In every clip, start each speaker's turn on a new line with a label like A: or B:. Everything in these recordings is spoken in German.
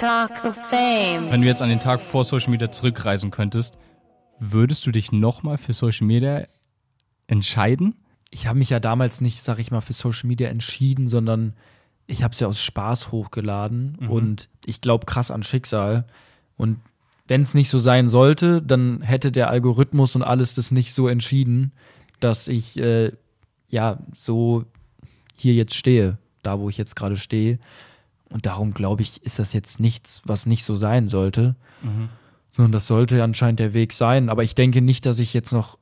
A: Talk of Fame.
B: Wenn du jetzt an den Tag vor Social Media zurückreisen könntest, würdest du dich nochmal für Social Media entscheiden?
C: Ich habe mich ja damals nicht, sag ich mal, für Social Media entschieden, sondern ich habe es ja aus Spaß hochgeladen und ich glaube krass an Schicksal. Und wenn es nicht so sein sollte, dann hätte der Algorithmus und alles das nicht so entschieden, dass ich äh, ja so hier jetzt stehe, da wo ich jetzt gerade stehe. Und darum glaube ich, ist das jetzt nichts, was nicht so sein sollte. Sondern das sollte anscheinend der Weg sein. Aber ich denke nicht, dass ich jetzt noch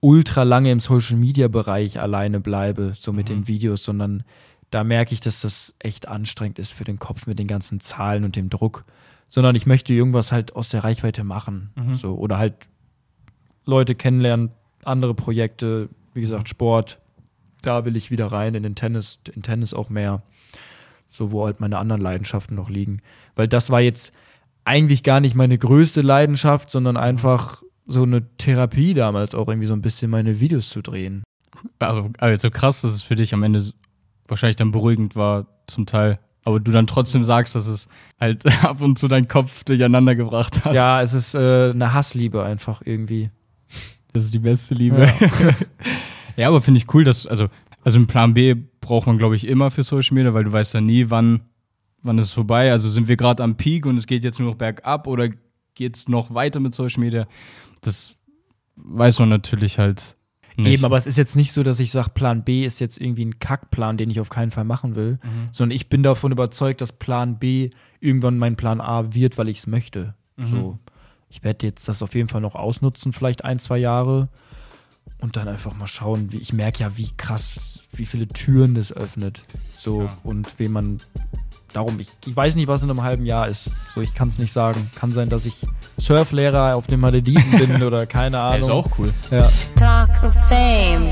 C: ultra lange im Social Media Bereich alleine bleibe, so mit den Videos, sondern da merke ich, dass das echt anstrengend ist für den Kopf mit den ganzen Zahlen und dem Druck. Sondern ich möchte irgendwas halt aus der Reichweite machen. So, oder halt Leute kennenlernen, andere Projekte, wie gesagt, Sport. Da will ich wieder rein in den Tennis, in Tennis auch mehr. So, wo halt meine anderen Leidenschaften noch liegen. Weil das war jetzt eigentlich gar nicht meine größte Leidenschaft, sondern einfach so eine Therapie damals auch irgendwie so ein bisschen meine Videos zu drehen.
B: Aber, aber so krass, dass es für dich am Ende wahrscheinlich dann beruhigend war, zum Teil. Aber du dann trotzdem sagst, dass es halt ab und zu deinen Kopf durcheinander gebracht hat.
C: Ja, es ist äh, eine Hassliebe einfach irgendwie.
B: Das ist die beste Liebe. Ja, aber finde ich cool, dass, also, also einen Plan B braucht man, glaube ich, immer für Social Media, weil du weißt ja nie, wann, wann ist es vorbei. Also sind wir gerade am Peak und es geht jetzt nur noch bergab oder geht es noch weiter mit Social Media? Das weiß man natürlich halt nicht.
C: Eben, aber es ist jetzt nicht so, dass ich sage, Plan B ist jetzt irgendwie ein Kackplan, den ich auf keinen Fall machen will, sondern ich bin davon überzeugt, dass Plan B irgendwann mein Plan A wird, weil ich es möchte. So, ich werde jetzt das auf jeden Fall noch ausnutzen, vielleicht ein, zwei Jahre und dann einfach mal schauen, wie ich merke ja, wie krass, wie viele Türen das öffnet. So,
B: Ja.
C: und wen man darum, ich, ich weiß nicht, was in einem halben Jahr ist. So, ich kann es nicht sagen. Kann sein, dass ich Surflehrer auf den Malediven bin oder keine
B: Ja,
C: Ahnung.
B: ist auch cool.
C: Ja.
A: Talk of Fame.